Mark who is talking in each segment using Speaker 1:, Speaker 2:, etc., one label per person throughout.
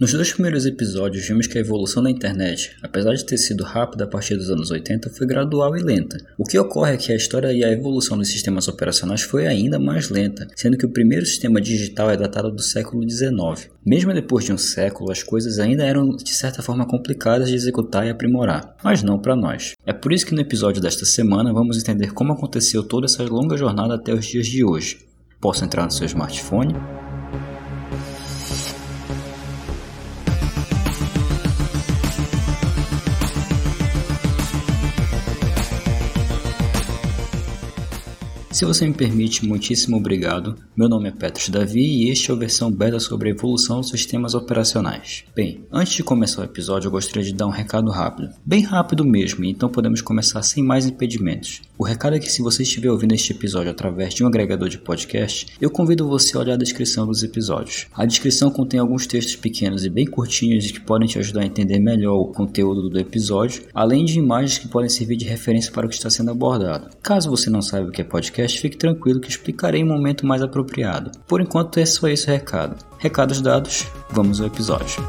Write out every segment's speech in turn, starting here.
Speaker 1: Nos dois primeiros episódios, vimos que a evolução da internet, apesar de ter sido rápida a partir dos anos 80, foi gradual e lenta. O que ocorre é que a história e a evolução dos sistemas operacionais foi ainda mais lenta, sendo que o primeiro sistema digital é datado do século XIX. Mesmo depois de um século, as coisas ainda eram de certa forma complicadas de executar e aprimorar, mas não para nós. É por isso que no episódio desta semana vamos entender como aconteceu toda essa longa jornada até os dias de hoje. Posso entrar no seu smartphone? Se você me permite, muitíssimo obrigado. Meu nome é Petros Davi e este é a versão beta sobre a evolução dos sistemas operacionais. Bem, antes de começar o episódio, eu gostaria de dar um recado rápido. Bem rápido mesmo, então podemos começar sem mais impedimentos. O recado é que se você estiver ouvindo este episódio através de um agregador de podcast, eu convido você a olhar a descrição dos episódios. A descrição contém alguns textos pequenos e bem curtinhos que podem te ajudar a entender melhor o conteúdo do episódio, além de imagens que podem servir de referência para o que está sendo abordado. Caso você não saiba o que é podcast, podcast, fique tranquilo que explicarei em um momento mais apropriado. Por enquanto é só esse o recado. Recados dados, vamos ao episódio.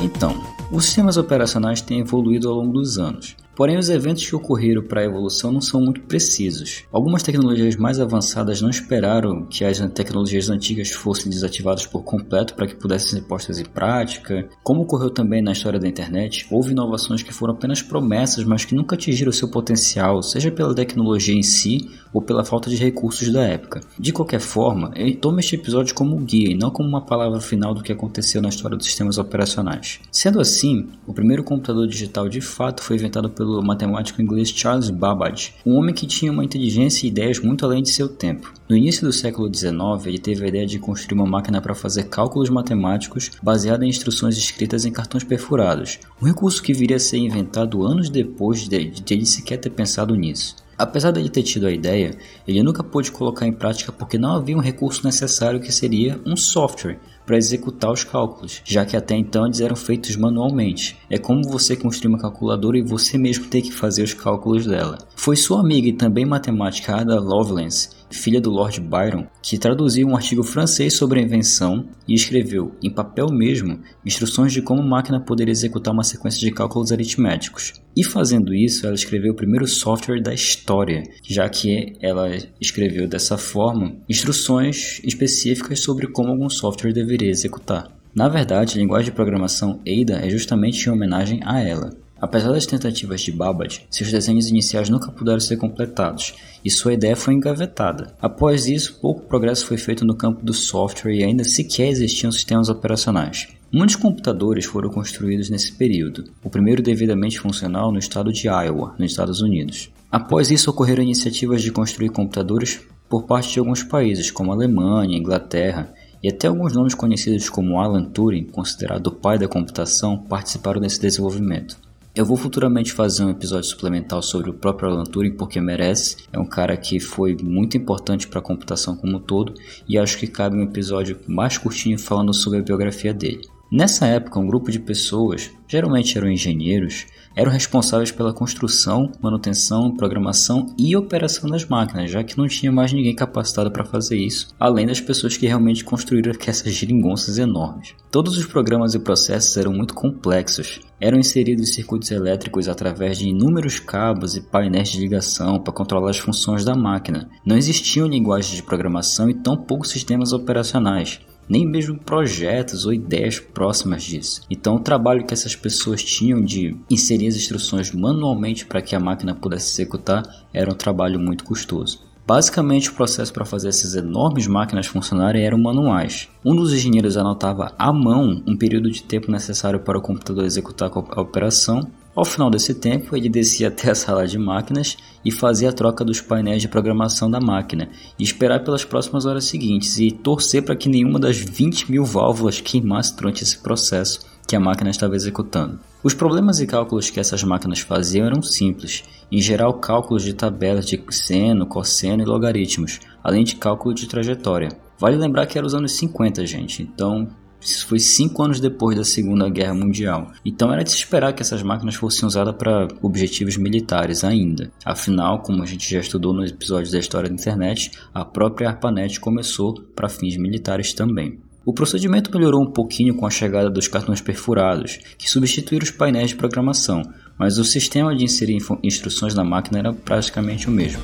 Speaker 1: Então, os sistemas operacionais têm evoluído ao longo dos anos. Porém, os eventos que ocorreram para a evolução não são muito precisos. Algumas tecnologias mais avançadas não esperaram que as tecnologias antigas fossem desativadas por completo para que pudessem ser postas em prática. Como ocorreu também na história da internet, houve inovações que foram apenas promessas, mas que nunca atingiram seu potencial, seja pela tecnologia em si ou pela falta de recursos da época. De qualquer forma, eu tomo este episódio como guia e não como uma palavra final do que aconteceu na história dos sistemas operacionais. Sendo assim, o primeiro computador digital de fato foi inventado pelo pelo matemático inglês Charles Babbage, um homem que tinha uma inteligência e ideias muito além de seu tempo. No início do século XIX, ele teve a ideia de construir uma máquina para fazer cálculos matemáticos baseada em instruções escritas em cartões perfurados, um recurso que viria a ser inventado anos depois de, ele sequer ter pensado nisso. Apesar de ter tido a ideia, ele nunca pôde colocar em prática porque não havia um recurso necessário que seria um software, para executar os cálculos, já que até então eles eram feitos manualmente. É como você construir uma calculadora e você mesmo ter que fazer os cálculos dela. Foi sua amiga e também matemática Ada Lovelace filha do Lord Byron, que traduziu um artigo francês sobre a invenção e escreveu, em papel mesmo, instruções de como a máquina poderia executar uma sequência de cálculos aritméticos. E fazendo isso, ela escreveu o primeiro software da história, já que ela escreveu dessa forma instruções específicas sobre como algum software deveria executar. Na verdade, a linguagem de programação Ada é justamente em homenagem a ela. Apesar das tentativas de Babbage, seus desenhos iniciais nunca puderam ser completados e sua ideia foi engavetada. Após isso, pouco progresso foi feito no campo do software e ainda sequer existiam sistemas operacionais. Muitos computadores foram construídos nesse período, o primeiro devidamente funcional no estado de Iowa, nos Estados Unidos. Após isso, ocorreram iniciativas de construir computadores por parte de alguns países, como Alemanha, Inglaterra, e até alguns nomes conhecidos como Alan Turing, considerado o pai da computação, participaram desse desenvolvimento. Eu vou futuramente fazer um episódio suplementar sobre o próprio Alan Turing porque merece. É um cara que foi muito importante para a computação como um todo e acho que cabe um episódio mais curtinho falando sobre a biografia dele. Nessa época, um grupo de pessoas, geralmente eram engenheiros, eram responsáveis pela construção, manutenção, programação e operação das máquinas, já que não tinha mais ninguém capacitado para fazer isso, além das pessoas que realmente construíram essas geringonças enormes. Todos os programas e processos eram muito complexos, eram inseridos circuitos elétricos através de inúmeros cabos e painéis de ligação para controlar as funções da máquina. Não existiam linguagens de programação e tão poucos sistemas operacionais nem mesmo projetos ou ideias próximas disso. Então, o trabalho que essas pessoas tinham de inserir as instruções manualmente para que a máquina pudesse executar era um trabalho muito custoso. Basicamente, o processo para fazer essas enormes máquinas funcionarem eram manuais. Um dos engenheiros anotava à mão um período de tempo necessário para o computador executar a operação ao final desse tempo, ele descia até a sala de máquinas e fazia a troca dos painéis de programação da máquina, e esperar pelas próximas horas seguintes e torcer para que nenhuma das 20 mil válvulas queimasse durante esse processo que a máquina estava executando. Os problemas e cálculos que essas máquinas faziam eram simples, em geral cálculos de tabelas de seno, cosseno e logaritmos, além de cálculo de trajetória. Vale lembrar que era os anos 50, gente, então Isso foi cinco anos depois da Segunda Guerra Mundial. Então era de se esperar que essas máquinas fossem usadas para objetivos militares ainda. Afinal, como a gente já estudou nos episódios da história da internet, a própria ARPANET começou para fins militares também. O procedimento melhorou um pouquinho com a chegada dos cartões perfurados, que substituíram os painéis de programação, mas o sistema de inserir instruções na máquina era praticamente o mesmo.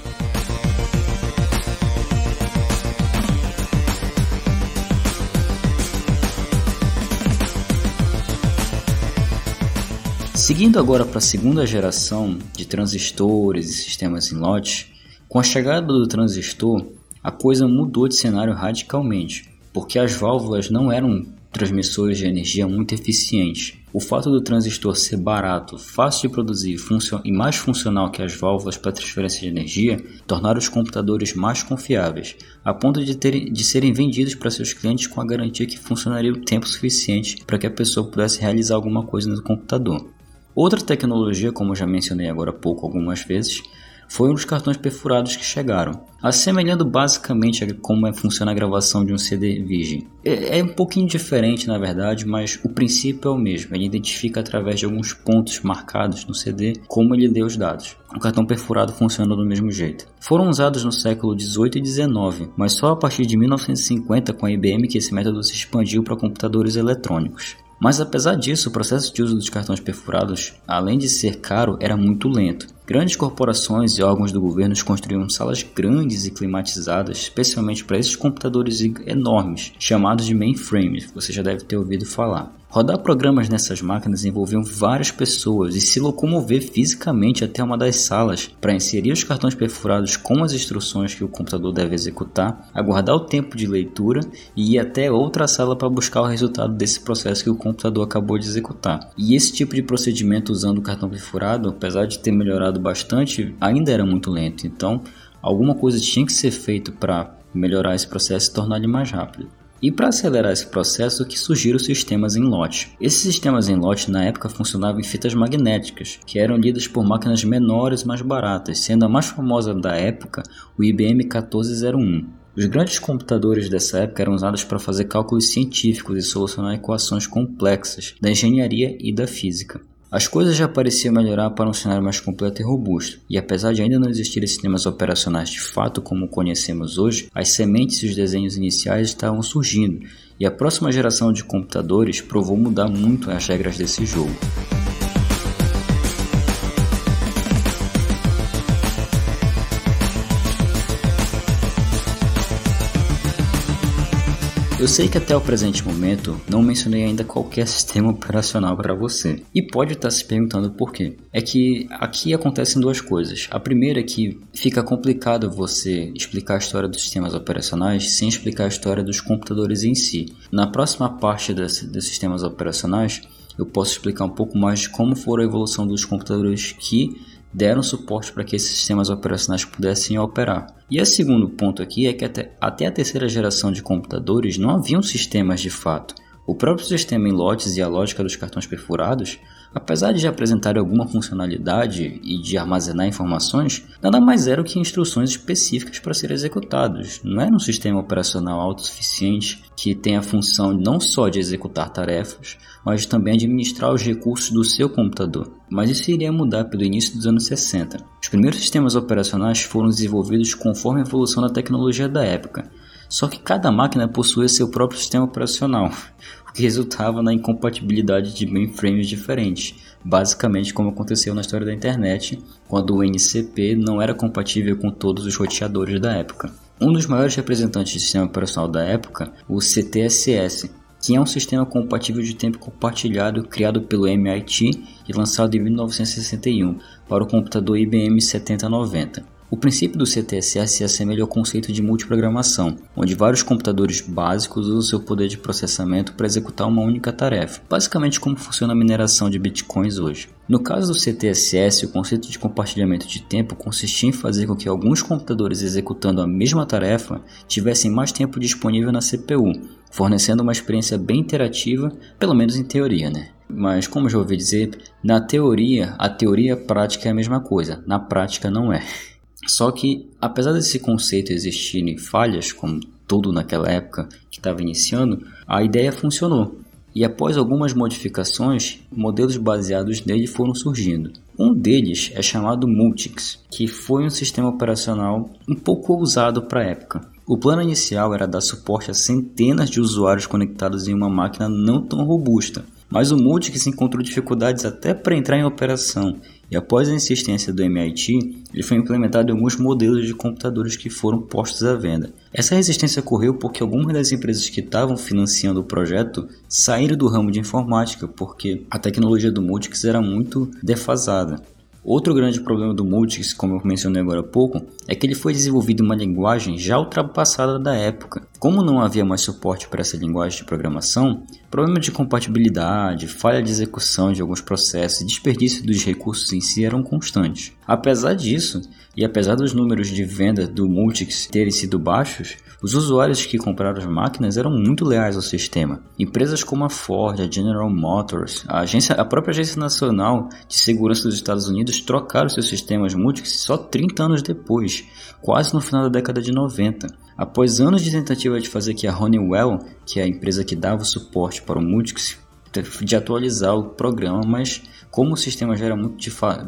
Speaker 1: Seguindo agora para a segunda geração de transistores e sistemas em lote, com a chegada do transistor, a coisa mudou de cenário radicalmente, porque as válvulas não eram transmissores de energia muito eficientes. O fato do transistor ser barato, fácil de produzir e mais funcional que as válvulas para transferência de energia tornaram os computadores mais confiáveis, a ponto de, terem, de serem vendidos para seus clientes com a garantia que funcionaria o tempo suficiente para que a pessoa pudesse realizar alguma coisa no computador. Outra tecnologia, como já mencionei agora há pouco algumas vezes, foi dos cartões perfurados que chegaram, assemelhando basicamente a como é, funciona a gravação de um CD virgem. É, é, um pouquinho diferente na verdade, mas o princípio é o mesmo. Ele identifica através de alguns pontos marcados no CD como ele lê os dados. O cartão perfurado funciona do mesmo jeito. Foram usados no século 18 e 19, mas só a partir de 1950 com a IBM que esse método se expandiu para computadores eletrônicos. Mas apesar disso, o processo de uso dos cartões perfurados, além de ser caro, era muito lento. Grandes corporações e órgãos do governo construíam salas grandes e climatizadas, especialmente para esses computadores enormes, chamados de mainframes, você já deve ter ouvido falar. Rodar programas nessas máquinas envolviam várias pessoas e se locomover fisicamente até uma das salas para inserir os cartões perfurados com as instruções que o computador deve executar, aguardar o tempo de leitura e ir até outra sala para buscar o resultado desse processo que o computador acabou de executar. E esse tipo de procedimento usando o cartão perfurado, apesar de ter melhorado bastante, ainda era muito lento. Então, alguma coisa tinha que ser feito para melhorar esse processo e tornar ele mais rápido. E para acelerar esse processo que surgiram os sistemas em lote. Esses sistemas em lote na época funcionavam em fitas magnéticas, que eram lidas por máquinas menores mais baratas, sendo a mais famosa da época o IBM 1401. Os grandes computadores dessa época eram usados para fazer cálculos científicos e solucionar equações complexas da engenharia e da física. As coisas já pareciam melhorar para um cenário mais completo e robusto, e apesar de ainda não existirem sistemas operacionais de fato como conhecemos hoje, as sementes e os desenhos iniciais estavam surgindo, e a próxima geração de computadores provou mudar muito as regras desse jogo. Eu sei que até o presente momento não mencionei ainda qualquer sistema operacional para você. E pode estar se perguntando por quê. É que aqui acontecem duas coisas. A primeira é que fica complicado você explicar a história dos sistemas operacionais sem explicar a história dos computadores em si. Na próxima parte dos sistemas operacionais, eu posso explicar um pouco mais de como foi a evolução dos computadores que deram suporte para que esses sistemas operacionais pudessem operar. E o segundo ponto aqui é que até, até a terceira geração de computadores não haviam sistemas de fato. O próprio sistema em lotes e a lógica dos cartões perfurados, apesar de apresentar alguma funcionalidade e de armazenar informações, nada mais eram que instruções específicas para serem executados. Não era um sistema operacional autossuficiente que tem a função não só de executar tarefas, mas também administrar os recursos do seu computador. Mas isso iria mudar pelo início dos anos 60. Os primeiros sistemas operacionais foram desenvolvidos conforme a evolução da tecnologia da época, só que cada máquina possuía seu próprio sistema operacional, o que resultava na incompatibilidade de mainframes diferentes, basicamente como aconteceu na história da internet, quando o NCP não era compatível com todos os roteadores da época. Um dos maiores representantes do sistema operacional da época, o CTSS, que é um sistema compatível de tempo compartilhado criado pelo MIT e lançado em 1961 para o computador IBM 7090. O princípio do CTSS se assemelha ao conceito de multiprogramação, onde vários computadores básicos usam seu poder de processamento para executar uma única tarefa, basicamente como funciona a mineração de bitcoins hoje. No caso do CTSS, o conceito de compartilhamento de tempo consistia em fazer com que alguns computadores executando a mesma tarefa tivessem mais tempo disponível na CPU, fornecendo uma experiência bem interativa, pelo menos em teoria, né? Mas como já ouvi dizer, na teoria, a teoria prática é a mesma coisa, na prática não é. Só que, apesar desse conceito existirem falhas, como todo naquela época que estava iniciando, a ideia funcionou. E após algumas modificações, modelos baseados nele foram surgindo. Um deles é chamado Multics, que foi um sistema operacional um pouco ousado para a época. O plano inicial era dar suporte a centenas de usuários conectados em uma máquina não tão robusta, mas o Multics encontrou dificuldades até para entrar em operação e após a insistência do MIT, ele foi implementado em alguns modelos de computadores que foram postos à venda. Essa resistência ocorreu porque algumas das empresas que estavam financiando o projeto saíram do ramo de informática porque a tecnologia do Multics era muito defasada. Outro grande problema do Multics, como eu mencionei agora há pouco, é que ele foi desenvolvido em uma linguagem já ultrapassada da época. Como não havia mais suporte para essa linguagem de programação, problemas de compatibilidade, falha de execução de alguns processos e desperdício dos recursos em si eram constantes. Apesar disso, e apesar dos números de venda do Multics terem sido baixos, os usuários que compraram as máquinas eram muito leais ao sistema. Empresas como a Ford, a General Motors, a, agência, a própria Agência Nacional de Segurança dos Estados Unidos trocaram seus sistemas Multics só 30 anos depois, quase no final da década de 90. Após anos de tentativa de fazer que a Honeywell, que é a empresa que dava o suporte para o Multics, de atualizar o programa, mas como o sistema já era muito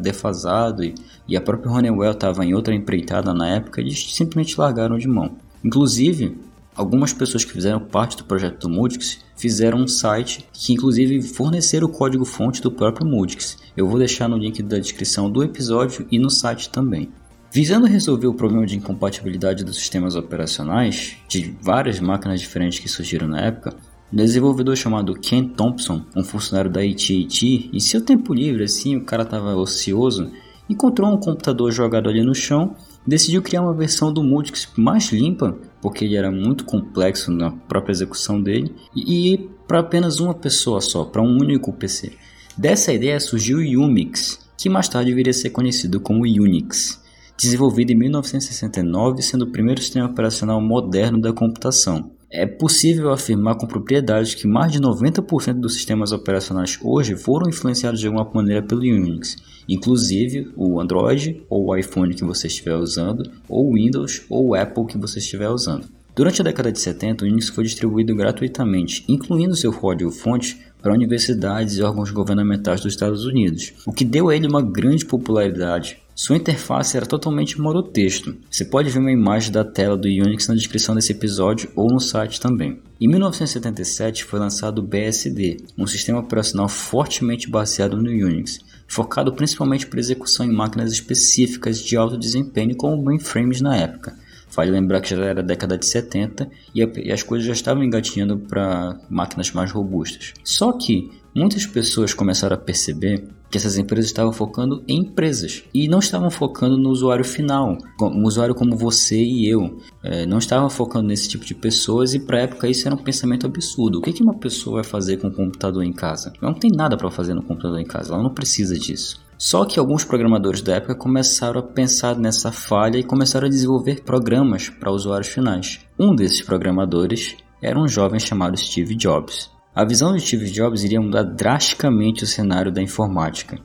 Speaker 1: defasado e, e a própria Honeywell estava em outra empreitada na época, eles simplesmente largaram de mão. Inclusive, algumas pessoas que fizeram parte do projeto do Multics fizeram um site que inclusive forneceram o código fonte do próprio Multics. Eu vou deixar no link da descrição do episódio e no site também. Visando resolver o problema de incompatibilidade dos sistemas operacionais de várias máquinas diferentes que surgiram na época, um desenvolvedor chamado Ken Thompson, um funcionário da AT&T, em seu tempo livre, assim, o cara estava ocioso, encontrou um computador jogado ali no chão decidiu criar uma versão do Multics mais limpa, porque ele era muito complexo na própria execução dele, e para apenas uma pessoa só, para um único PC. Dessa ideia surgiu o Unix, que mais tarde viria a ser conhecido como Unix, desenvolvido em 1969, sendo o primeiro sistema operacional moderno da computação. É possível afirmar com propriedade que mais de 90% dos sistemas operacionais hoje foram influenciados de alguma maneira pelo Unix, inclusive o Android ou o iPhone que você estiver usando, ou o Windows ou o Apple que você estiver usando. Durante a década de 70, o Unix foi distribuído gratuitamente, incluindo seu código-fonte para universidades e órgãos governamentais dos Estados Unidos, o que deu a ele uma grande popularidade. Sua interface era totalmente monotexto. Você pode ver uma imagem da tela do Unix na descrição desse episódio ou no site também. Em 1977 foi lançado o BSD, um sistema operacional fortemente baseado no Unix, focado principalmente para execução em máquinas específicas de alto desempenho como mainframes na época. Vale lembrar que já era década de 70 e, e as coisas já estavam engatinhando para máquinas mais robustas. Só que muitas pessoas começaram a perceber que essas empresas estavam focando em empresas e não estavam focando no usuário final, um usuário como você e eu. É, não estavam focando nesse tipo de pessoas e para época isso era um pensamento absurdo. O que, que uma pessoa vai fazer com um computador em casa? Ela não tem nada para fazer no computador em casa, ela não precisa disso. Só que alguns programadores da época começaram a pensar nessa falha e começaram a desenvolver programas para usuários finais. Um desses programadores era um jovem chamado Steve Jobs. A visão de Steve Jobs iria mudar drasticamente o cenário da informática.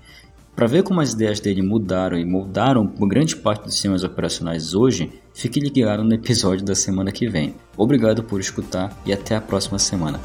Speaker 1: Para ver como as ideias dele mudaram e moldaram grande parte dos sistemas operacionais hoje, fique ligado no episódio da semana que vem. Obrigado por escutar e até a próxima semana.